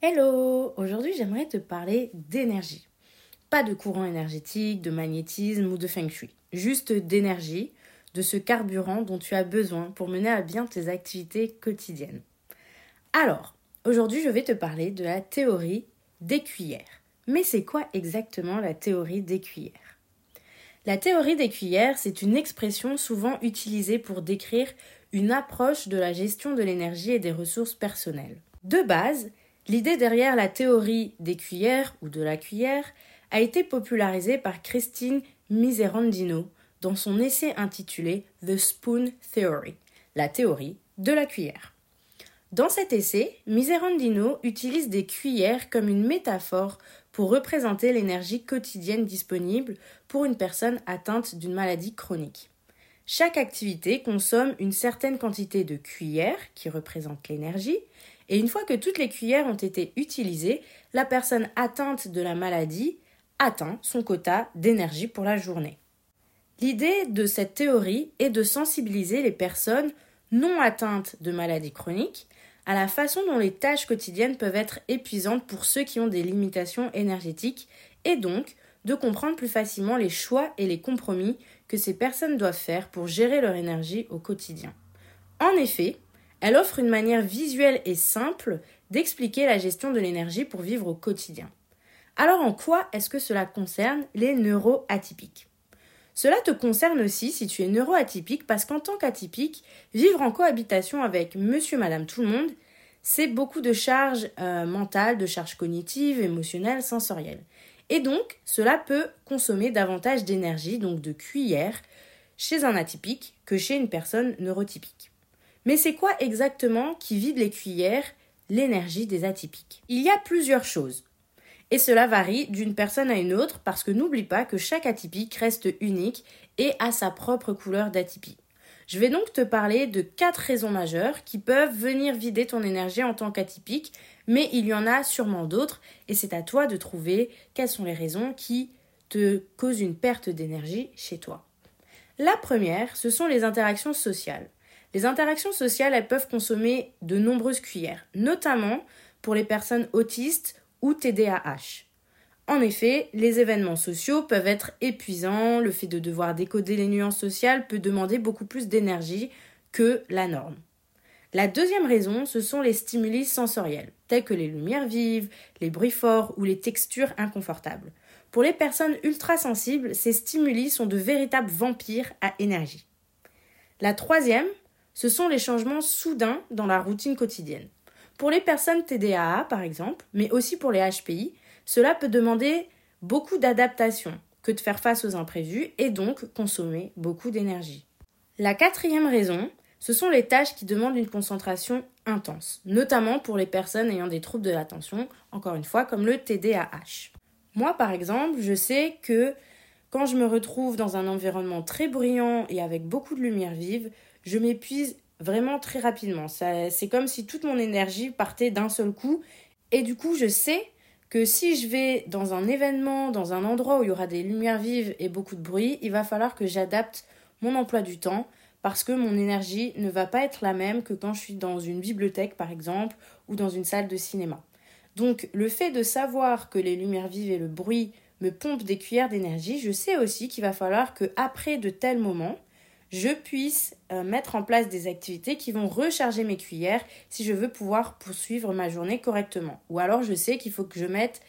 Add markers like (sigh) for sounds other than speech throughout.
Hello Aujourd'hui j'aimerais te parler d'énergie. Pas de courant énergétique, de magnétisme ou de feng shui. Juste d'énergie, de ce carburant dont tu as besoin pour mener à bien tes activités quotidiennes. Alors, aujourd'hui je vais te parler de la théorie des cuillères. Mais c'est quoi exactement la théorie des cuillères? La théorie des cuillères, c'est une expression souvent utilisée pour décrire une approche de la gestion de l'énergie et des ressources personnelles. De base, l'idée derrière la théorie des cuillères ou de la cuillère a été popularisé par Christine Miserandino dans son essai intitulé The Spoon Theory, la théorie de la cuillère. Dans cet essai, Miserandino utilise des cuillères comme une métaphore pour représenter l'énergie quotidienne disponible pour une personne atteinte d'une maladie chronique. Chaque activité consomme une certaine quantité de cuillères qui représentent l'énergie, et une fois que toutes les cuillères ont été utilisées, la personne atteinte de la maladie atteint son quota d'énergie pour la journée. L'idée de cette théorie est de sensibiliser les personnes non atteintes de maladies chroniques à la façon dont les tâches quotidiennes peuvent être épuisantes pour ceux qui ont des limitations énergétiques et donc de comprendre plus facilement les choix et les compromis que ces personnes doivent faire pour gérer leur énergie au quotidien. En effet, elle offre une manière visuelle et simple d'expliquer la gestion de l'énergie pour vivre au quotidien. Alors en quoi est-ce que cela concerne les neuroatypiques? Cela te concerne aussi si tu es neuroatypique parce qu'en tant qu'atypique, vivre en cohabitation avec monsieur, madame, tout le monde, c'est beaucoup de charges euh, mentales, de charges cognitives, émotionnelles, sensorielles. Et donc, cela peut consommer davantage d'énergie, donc de cuillère, chez un atypique que chez une personne neurotypique. Mais c'est quoi exactement qui vide les cuillères, l'énergie des atypiques Il y a plusieurs choses. Et cela varie d'une personne à une autre parce que n'oublie pas que chaque atypique reste unique et a sa propre couleur d'atypie. Je vais donc te parler de quatre raisons majeures qui peuvent venir vider ton énergie en tant qu'atypique, mais il y en a sûrement d'autres et c'est à toi de trouver quelles sont les raisons qui te causent une perte d'énergie chez toi. La première, ce sont les interactions sociales. Les interactions sociales, elles peuvent consommer de nombreuses cuillères, notamment pour les personnes autistes ou TDAH. En effet, les événements sociaux peuvent être épuisants, le fait de devoir décoder les nuances sociales peut demander beaucoup plus d'énergie que la norme. La deuxième raison, ce sont les stimuli sensoriels, tels que les lumières vives, les bruits forts ou les textures inconfortables. Pour les personnes ultra sensibles, ces stimuli sont de véritables vampires à énergie. La troisième, ce sont les changements soudains dans la routine quotidienne. Pour les personnes TDAA, par exemple, mais aussi pour les HPI, cela peut demander beaucoup d'adaptation que de faire face aux imprévus et donc consommer beaucoup d'énergie. La quatrième raison, ce sont les tâches qui demandent une concentration intense, notamment pour les personnes ayant des troubles de l'attention, encore une fois, comme le TDAH. Moi, par exemple, je sais que quand je me retrouve dans un environnement très bruyant et avec beaucoup de lumière vive, je m'épuise vraiment très rapidement. C'est comme si toute mon énergie partait d'un seul coup. Et du coup, je sais que si je vais dans un événement, dans un endroit où il y aura des lumières vives et beaucoup de bruit, il va falloir que j'adapte mon emploi du temps parce que mon énergie ne va pas être la même que quand je suis dans une bibliothèque par exemple ou dans une salle de cinéma. Donc le fait de savoir que les lumières vives et le bruit me pompent des cuillères d'énergie, je sais aussi qu'il va falloir que après de tels moments, je puisse euh, mettre en place des activités qui vont recharger mes cuillères si je veux pouvoir poursuivre ma journée correctement. Ou alors je sais qu'il faut que je mette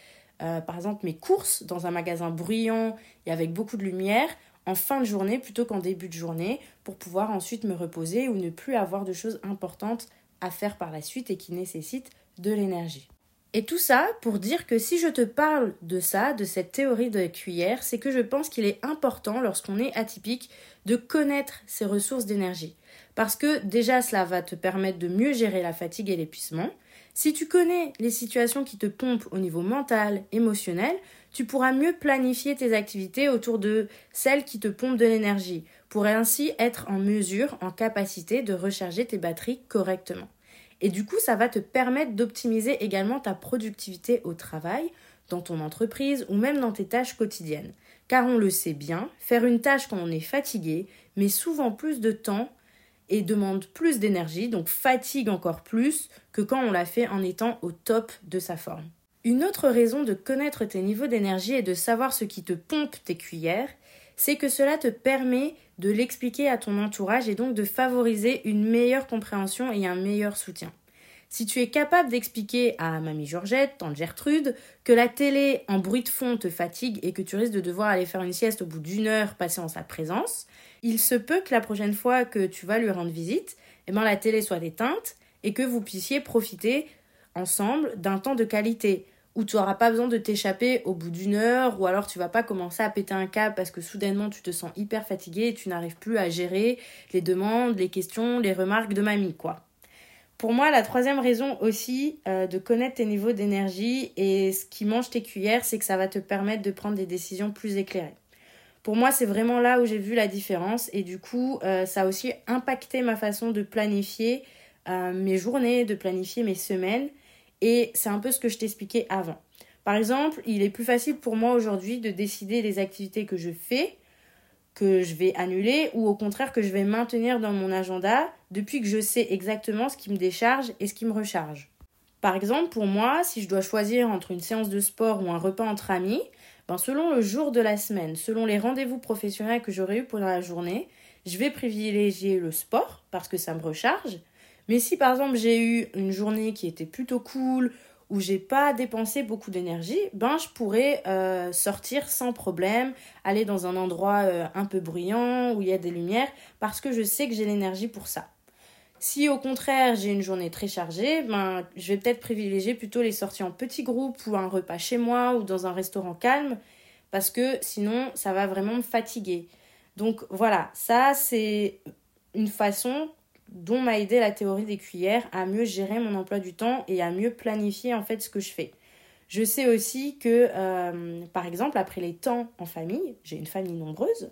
euh, par exemple mes courses dans un magasin bruyant et avec beaucoup de lumière en fin de journée plutôt qu'en début de journée pour pouvoir ensuite me reposer ou ne plus avoir de choses importantes à faire par la suite et qui nécessitent de l'énergie. Et tout ça pour dire que si je te parle de ça, de cette théorie de cuillère, c'est que je pense qu'il est important lorsqu'on est atypique de connaître ses ressources d'énergie. Parce que déjà cela va te permettre de mieux gérer la fatigue et l'épuisement. Si tu connais les situations qui te pompent au niveau mental, émotionnel, tu pourras mieux planifier tes activités autour de celles qui te pompent de l'énergie, pour ainsi être en mesure, en capacité de recharger tes batteries correctement. Et du coup, ça va te permettre d'optimiser également ta productivité au travail, dans ton entreprise ou même dans tes tâches quotidiennes. Car on le sait bien, faire une tâche quand on est fatigué met souvent plus de temps et demande plus d'énergie, donc fatigue encore plus que quand on l'a fait en étant au top de sa forme. Une autre raison de connaître tes niveaux d'énergie et de savoir ce qui te pompe tes cuillères, c'est que cela te permet de l'expliquer à ton entourage et donc de favoriser une meilleure compréhension et un meilleur soutien. Si tu es capable d'expliquer à mamie Georgette, tante Gertrude, que la télé en bruit de fond te fatigue et que tu risques de devoir aller faire une sieste au bout d'une heure passée en sa présence, il se peut que la prochaine fois que tu vas lui rendre visite, eh ben, la télé soit éteinte et que vous puissiez profiter ensemble d'un temps de qualité où tu n'auras pas besoin de t'échapper au bout d'une heure, ou alors tu vas pas commencer à péter un câble parce que soudainement tu te sens hyper fatigué et tu n'arrives plus à gérer les demandes, les questions, les remarques de mamie, quoi. Pour moi, la troisième raison aussi euh, de connaître tes niveaux d'énergie et ce qui mange tes cuillères, c'est que ça va te permettre de prendre des décisions plus éclairées. Pour moi, c'est vraiment là où j'ai vu la différence et du coup, euh, ça a aussi impacté ma façon de planifier euh, mes journées, de planifier mes semaines et c'est un peu ce que je t'expliquais avant. Par exemple, il est plus facile pour moi aujourd'hui de décider des activités que je fais, que je vais annuler, ou au contraire que je vais maintenir dans mon agenda depuis que je sais exactement ce qui me décharge et ce qui me recharge. Par exemple, pour moi, si je dois choisir entre une séance de sport ou un repas entre amis, ben selon le jour de la semaine, selon les rendez-vous professionnels que j'aurai eu pendant la journée, je vais privilégier le sport parce que ça me recharge mais si par exemple j'ai eu une journée qui était plutôt cool, où j'ai pas dépensé beaucoup d'énergie, ben je pourrais euh, sortir sans problème, aller dans un endroit euh, un peu bruyant où il y a des lumières parce que je sais que j'ai l'énergie pour ça. Si au contraire j'ai une journée très chargée, ben je vais peut-être privilégier plutôt les sorties en petits groupes ou un repas chez moi ou dans un restaurant calme parce que sinon ça va vraiment me fatiguer. Donc voilà, ça c'est une façon dont m'a aidé la théorie des cuillères à mieux gérer mon emploi du temps et à mieux planifier en fait ce que je fais. Je sais aussi que, euh, par exemple, après les temps en famille, j'ai une famille nombreuse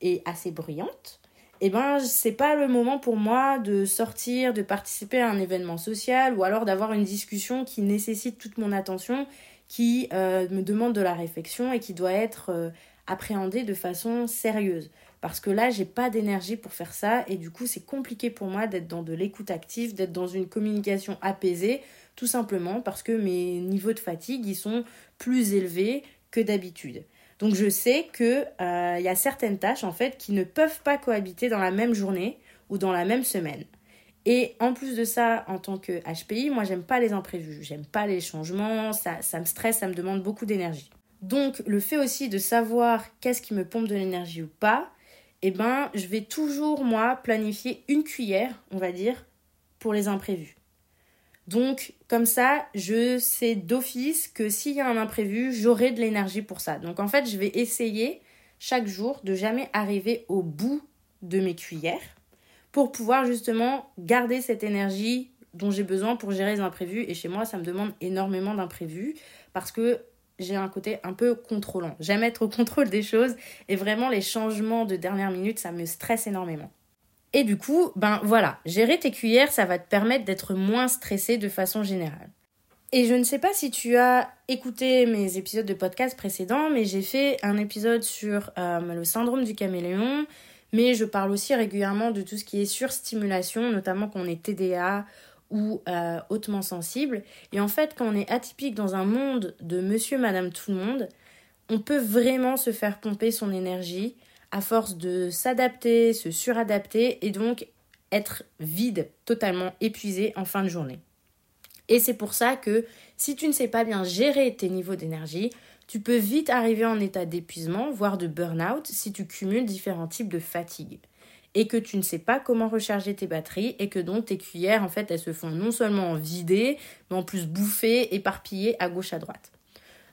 et assez bruyante, et eh ben c'est pas le moment pour moi de sortir, de participer à un événement social ou alors d'avoir une discussion qui nécessite toute mon attention, qui euh, me demande de la réflexion et qui doit être euh, appréhendée de façon sérieuse parce que là j'ai pas d'énergie pour faire ça et du coup c'est compliqué pour moi d'être dans de l'écoute active, d'être dans une communication apaisée, tout simplement parce que mes niveaux de fatigue ils sont plus élevés que d'habitude. Donc je sais que euh, il y a certaines tâches en fait qui ne peuvent pas cohabiter dans la même journée ou dans la même semaine. Et en plus de ça, en tant que HPI, moi j'aime pas les imprévus, j'aime pas les changements, ça, ça me stresse, ça me demande beaucoup d'énergie. Donc le fait aussi de savoir qu'est-ce qui me pompe de l'énergie ou pas, eh ben, je vais toujours, moi, planifier une cuillère, on va dire, pour les imprévus. Donc, comme ça, je sais d'office que s'il y a un imprévu, j'aurai de l'énergie pour ça. Donc, en fait, je vais essayer chaque jour de jamais arriver au bout de mes cuillères pour pouvoir justement garder cette énergie dont j'ai besoin pour gérer les imprévus. Et chez moi, ça me demande énormément d'imprévus parce que j'ai un côté un peu contrôlant. J'aime être au contrôle des choses et vraiment les changements de dernière minute, ça me stresse énormément. Et du coup, ben voilà, gérer tes cuillères, ça va te permettre d'être moins stressé de façon générale. Et je ne sais pas si tu as écouté mes épisodes de podcast précédents, mais j'ai fait un épisode sur euh, le syndrome du caméléon, mais je parle aussi régulièrement de tout ce qui est surstimulation, notamment quand on est TDA ou euh, hautement sensible. Et en fait, quand on est atypique dans un monde de monsieur, madame, tout le monde, on peut vraiment se faire pomper son énergie à force de s'adapter, se suradapter et donc être vide, totalement épuisé en fin de journée. Et c'est pour ça que si tu ne sais pas bien gérer tes niveaux d'énergie, tu peux vite arriver en état d'épuisement, voire de burn-out, si tu cumules différents types de fatigue. Et que tu ne sais pas comment recharger tes batteries et que donc tes cuillères, en fait, elles se font non seulement vider, mais en plus bouffer, éparpiller à gauche à droite.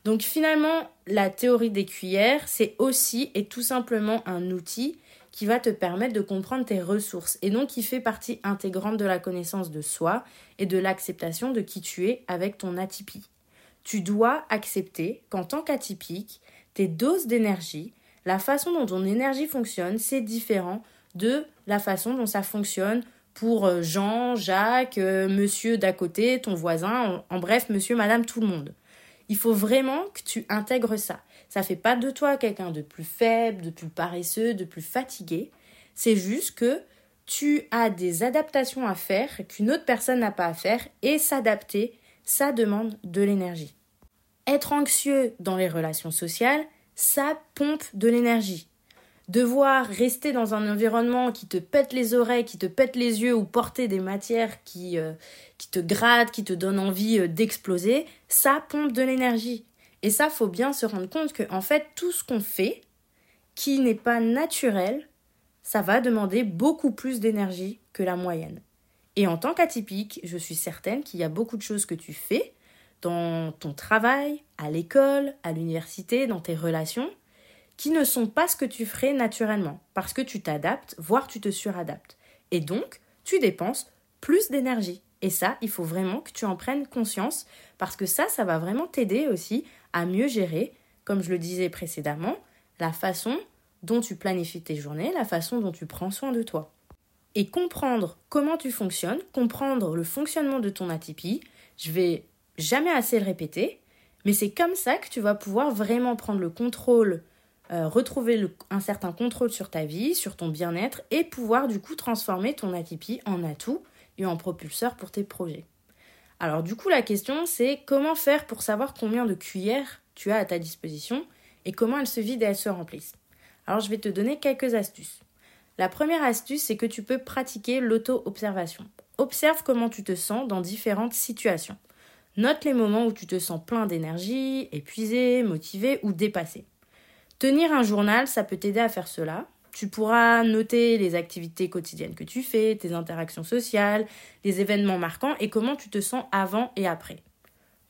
Donc finalement, la théorie des cuillères, c'est aussi et tout simplement un outil qui va te permettre de comprendre tes ressources et donc qui fait partie intégrante de la connaissance de soi et de l'acceptation de qui tu es avec ton atypie. Tu dois accepter qu'en tant qu'atypique, tes doses d'énergie, la façon dont ton énergie fonctionne, c'est différent de la façon dont ça fonctionne pour euh, Jean, Jacques, euh, monsieur d'à côté, ton voisin, en bref, monsieur, madame, tout le monde. Il faut vraiment que tu intègres ça. Ça fait pas de toi quelqu'un de plus faible, de plus paresseux, de plus fatigué. C'est juste que tu as des adaptations à faire qu'une autre personne n'a pas à faire et s'adapter, ça demande de l'énergie. Être anxieux dans les relations sociales, ça pompe de l'énergie. Devoir rester dans un environnement qui te pète les oreilles, qui te pète les yeux ou porter des matières qui, euh, qui te grattent, qui te donnent envie euh, d'exploser, ça pompe de l'énergie. Et ça, faut bien se rendre compte que, en fait, tout ce qu'on fait, qui n'est pas naturel, ça va demander beaucoup plus d'énergie que la moyenne. Et en tant qu'atypique, je suis certaine qu'il y a beaucoup de choses que tu fais dans ton travail, à l'école, à l'université, dans tes relations, qui ne sont pas ce que tu ferais naturellement, parce que tu t'adaptes, voire tu te suradaptes. Et donc, tu dépenses plus d'énergie. Et ça, il faut vraiment que tu en prennes conscience, parce que ça, ça va vraiment t'aider aussi à mieux gérer, comme je le disais précédemment, la façon dont tu planifies tes journées, la façon dont tu prends soin de toi. Et comprendre comment tu fonctionnes, comprendre le fonctionnement de ton atypie, je vais jamais assez le répéter, mais c'est comme ça que tu vas pouvoir vraiment prendre le contrôle, euh, retrouver un certain contrôle sur ta vie, sur ton bien-être, et pouvoir du coup transformer ton atypie en atout et en propulseur pour tes projets. Alors du coup la question c'est comment faire pour savoir combien de cuillères tu as à ta disposition et comment elles se vident et elles se remplissent? Alors je vais te donner quelques astuces. La première astuce c'est que tu peux pratiquer l'auto-observation. Observe comment tu te sens dans différentes situations. Note les moments où tu te sens plein d'énergie, épuisé, motivé ou dépassé. Tenir un journal, ça peut t'aider à faire cela. Tu pourras noter les activités quotidiennes que tu fais, tes interactions sociales, les événements marquants et comment tu te sens avant et après.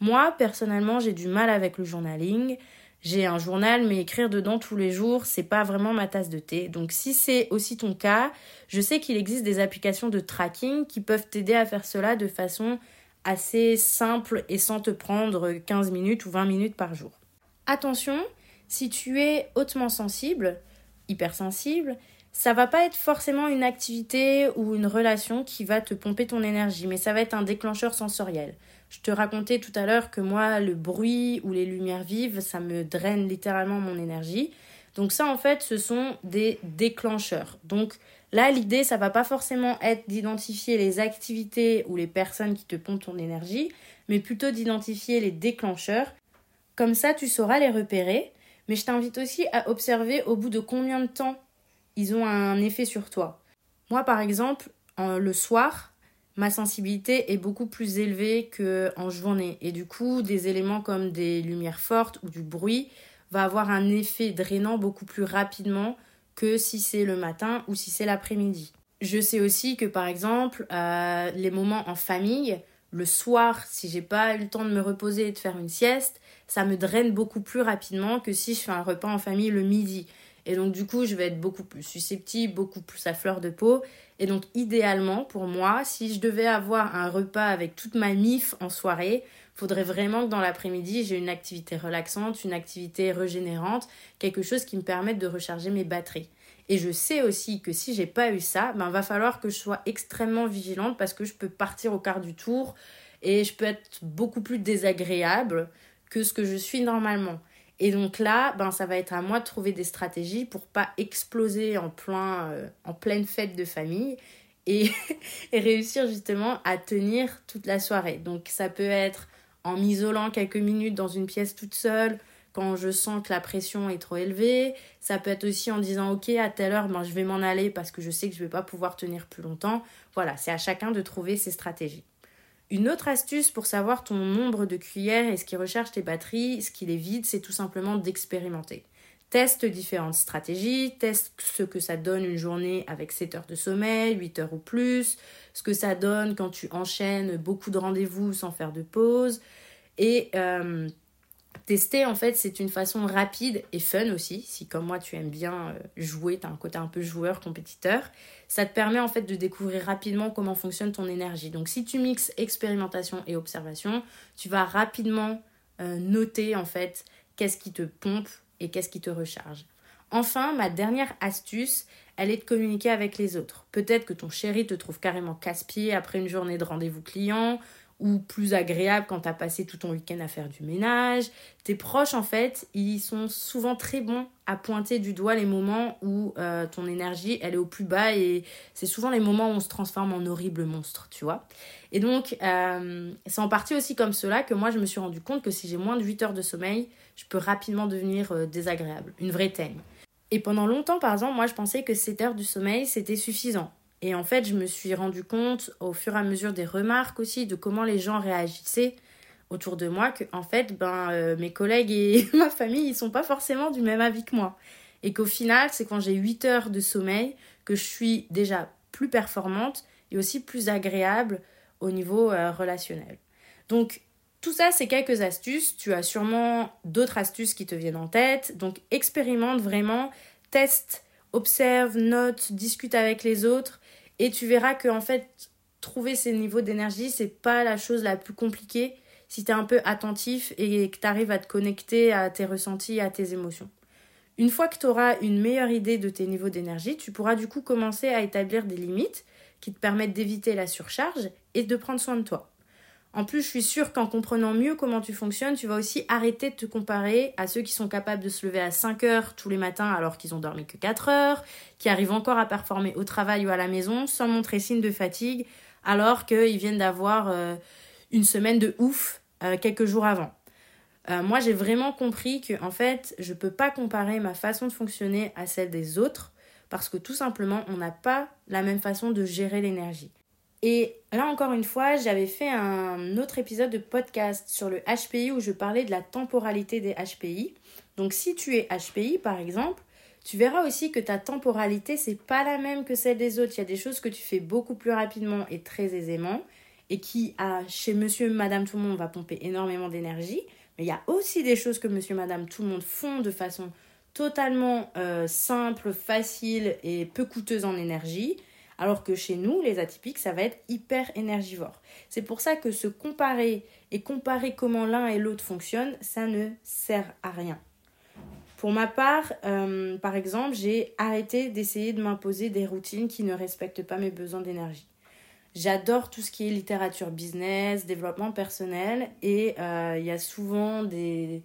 Moi, personnellement, j'ai du mal avec le journaling. J'ai un journal, mais écrire dedans tous les jours, c'est pas vraiment ma tasse de thé. Donc, si c'est aussi ton cas, je sais qu'il existe des applications de tracking qui peuvent t'aider à faire cela de façon assez simple et sans te prendre 15 minutes ou 20 minutes par jour. Attention, si tu es hautement sensible, hypersensible, ça va pas être forcément une activité ou une relation qui va te pomper ton énergie, mais ça va être un déclencheur sensoriel. Je te racontais tout à l'heure que moi, le bruit ou les lumières vives, ça me draine littéralement mon énergie. Donc ça, en fait, ce sont des déclencheurs. Donc là, l'idée, ça va pas forcément être d'identifier les activités ou les personnes qui te pompent ton énergie, mais plutôt d'identifier les déclencheurs. Comme ça, tu sauras les repérer mais je t'invite aussi à observer au bout de combien de temps ils ont un effet sur toi. Moi, par exemple, le soir, ma sensibilité est beaucoup plus élevée qu'en journée. Et du coup, des éléments comme des lumières fortes ou du bruit va avoir un effet drainant beaucoup plus rapidement que si c'est le matin ou si c'est l'après-midi. Je sais aussi que par exemple, euh, les moments en famille, le soir, si j'ai pas eu le temps de me reposer et de faire une sieste, ça me draine beaucoup plus rapidement que si je fais un repas en famille le midi. Et donc du coup, je vais être beaucoup plus susceptible, beaucoup plus à fleur de peau. Et donc idéalement, pour moi, si je devais avoir un repas avec toute ma mif en soirée, faudrait vraiment que dans l'après-midi, j'ai une activité relaxante, une activité régénérante, quelque chose qui me permette de recharger mes batteries. Et je sais aussi que si j'ai pas eu ça, ben va falloir que je sois extrêmement vigilante parce que je peux partir au quart du tour et je peux être beaucoup plus désagréable que ce que je suis normalement. Et donc là, ben, ça va être à moi de trouver des stratégies pour pas exploser en, plein, euh, en pleine fête de famille et, (laughs) et, réussir justement à tenir toute la soirée. Donc ça peut être en m'isolant quelques minutes dans une pièce toute seule quand je sens que la pression est trop élevée. Ça peut être aussi en disant ok à telle heure ben, je vais m'en aller parce que je sais que je vais pas pouvoir tenir plus longtemps. Voilà, c'est à chacun de trouver ses stratégies. Une autre astuce pour savoir ton nombre de cuillères et ce qui recharge tes batteries, ce qui les vide, c'est tout simplement d'expérimenter. Teste différentes stratégies, teste ce que ça donne une journée avec 7 heures de sommeil, 8 heures ou plus, ce que ça donne quand tu enchaînes beaucoup de rendez-vous sans faire de pause. Et euh, Tester, en fait, c'est une façon rapide et fun aussi. Si, comme moi, tu aimes bien euh, jouer, tu as un côté un peu joueur, compétiteur, ça te permet en fait de découvrir rapidement comment fonctionne ton énergie. Donc, si tu mixes expérimentation et observation, tu vas rapidement euh, noter en fait qu'est-ce qui te pompe et qu'est-ce qui te recharge. Enfin, ma dernière astuce, elle est de communiquer avec les autres. Peut-être que ton chéri te trouve carrément casse-pied après une journée de rendez-vous client, ou plus agréable quand tu as passé tout ton week-end à faire du ménage. Tes proches, en fait, ils sont souvent très bons à pointer du doigt les moments où euh, ton énergie, elle est au plus bas et c'est souvent les moments où on se transforme en horrible monstre, tu vois. Et donc, euh, c'est en partie aussi comme cela que moi, je me suis rendu compte que si j'ai moins de 8 heures de sommeil, je peux rapidement devenir euh, désagréable, une vraie teigne. Et pendant longtemps, par exemple, moi, je pensais que 7 heures du sommeil, c'était suffisant. Et en fait, je me suis rendu compte au fur et à mesure des remarques aussi de comment les gens réagissaient autour de moi que en fait ben euh, mes collègues et (laughs) ma famille ils sont pas forcément du même avis que moi et qu'au final c'est quand j'ai 8 heures de sommeil que je suis déjà plus performante et aussi plus agréable au niveau euh, relationnel. Donc tout ça c'est quelques astuces, tu as sûrement d'autres astuces qui te viennent en tête. Donc expérimente vraiment, teste, observe, note, discute avec les autres et tu verras que fait, trouver ces niveaux d'énergie, c'est pas la chose la plus compliquée si tu es un peu attentif et que tu arrives à te connecter à tes ressentis, à tes émotions. Une fois que tu auras une meilleure idée de tes niveaux d'énergie, tu pourras du coup commencer à établir des limites qui te permettent d'éviter la surcharge et de prendre soin de toi. En plus, je suis sûre qu'en comprenant mieux comment tu fonctionnes, tu vas aussi arrêter de te comparer à ceux qui sont capables de se lever à 5 heures tous les matins alors qu'ils ont dormi que 4 heures, qui arrivent encore à performer au travail ou à la maison sans montrer signe de fatigue alors qu'ils viennent d'avoir euh, une semaine de ouf euh, quelques jours avant. Euh, moi, j'ai vraiment compris que en fait, je peux pas comparer ma façon de fonctionner à celle des autres parce que tout simplement, on n'a pas la même façon de gérer l'énergie. Et là encore une fois, j'avais fait un autre épisode de podcast sur le HPI où je parlais de la temporalité des HPI. Donc si tu es HPI par exemple, tu verras aussi que ta temporalité c'est pas la même que celle des autres. Il y a des choses que tu fais beaucoup plus rapidement et très aisément et qui chez monsieur madame tout le monde va pomper énormément d'énergie, mais il y a aussi des choses que monsieur madame tout le monde font de façon totalement euh, simple, facile et peu coûteuse en énergie alors que chez nous, les atypiques, ça va être hyper énergivore. C'est pour ça que se comparer et comparer comment l'un et l'autre fonctionnent, ça ne sert à rien. Pour ma part, euh, par exemple, j'ai arrêté d'essayer de m'imposer des routines qui ne respectent pas mes besoins d'énergie. J'adore tout ce qui est littérature business, développement personnel, et euh, il y a souvent des,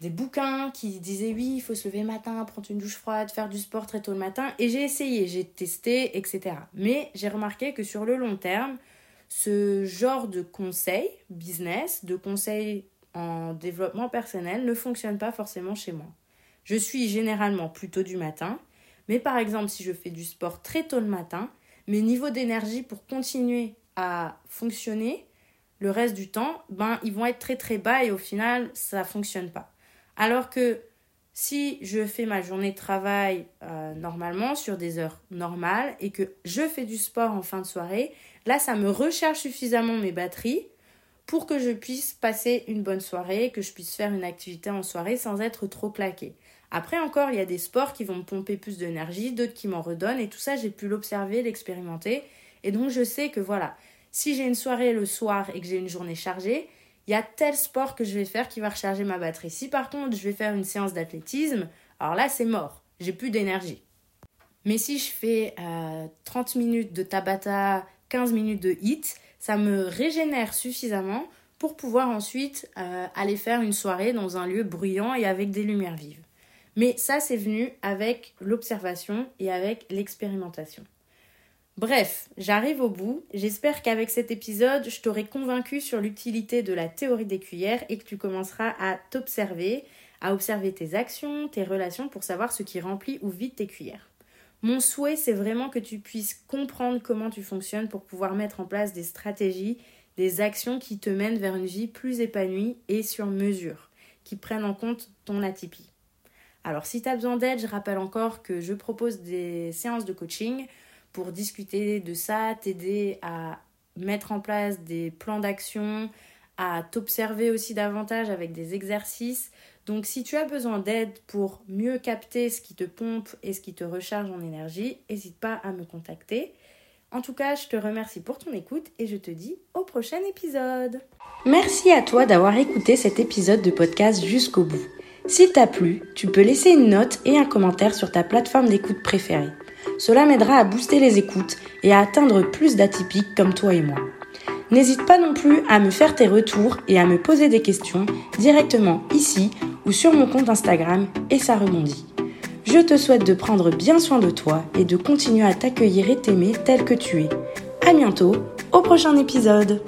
des bouquins qui disaient oui, il faut se lever le matin, prendre une douche froide, faire du sport très tôt le matin. Et j'ai essayé, j'ai testé, etc. Mais j'ai remarqué que sur le long terme, ce genre de conseils business, de conseils en développement personnel ne fonctionne pas forcément chez moi. Je suis généralement plutôt du matin, mais par exemple si je fais du sport très tôt le matin, mes niveaux d'énergie pour continuer à fonctionner le reste du temps, ben ils vont être très très bas et au final ça fonctionne pas. Alors que si je fais ma journée de travail euh, normalement sur des heures normales et que je fais du sport en fin de soirée, là ça me recharge suffisamment mes batteries pour que je puisse passer une bonne soirée, que je puisse faire une activité en soirée sans être trop claqué. Après encore, il y a des sports qui vont me pomper plus d'énergie, d'autres qui m'en redonnent et tout ça j'ai pu l'observer, l'expérimenter et donc je sais que voilà, si j'ai une soirée le soir et que j'ai une journée chargée, il y a tel sport que je vais faire qui va recharger ma batterie. Si par contre je vais faire une séance d'athlétisme, alors là c'est mort, j'ai plus d'énergie. Mais si je fais 30 euh, minutes de Tabata, 15 minutes de HIT, ça me régénère suffisamment pour pouvoir ensuite euh, aller faire une soirée dans un lieu bruyant et avec des lumières vives. Mais ça, c'est venu avec l'observation et avec l'expérimentation. Bref, j'arrive au bout. J'espère qu'avec cet épisode, je t'aurai convaincu sur l'utilité de la théorie des cuillères et que tu commenceras à t'observer, à observer tes actions, tes relations pour savoir ce qui remplit ou vide tes cuillères. Mon souhait, c'est vraiment que tu puisses comprendre comment tu fonctionnes pour pouvoir mettre en place des stratégies, des actions qui te mènent vers une vie plus épanouie et sur mesure, qui prennent en compte ton atypie. Alors si tu as besoin d'aide, je rappelle encore que je propose des séances de coaching discuter de ça, t'aider à mettre en place des plans d'action, à t'observer aussi davantage avec des exercices. Donc si tu as besoin d'aide pour mieux capter ce qui te pompe et ce qui te recharge en énergie, n'hésite pas à me contacter. En tout cas, je te remercie pour ton écoute et je te dis au prochain épisode. Merci à toi d'avoir écouté cet épisode de podcast jusqu'au bout. S'il t'a plu, tu peux laisser une note et un commentaire sur ta plateforme d'écoute préférée. Cela m'aidera à booster les écoutes et à atteindre plus d'atypiques comme toi et moi. N'hésite pas non plus à me faire tes retours et à me poser des questions directement ici ou sur mon compte Instagram et ça rebondit. Je te souhaite de prendre bien soin de toi et de continuer à t'accueillir et t'aimer tel que tu es. À bientôt, au prochain épisode!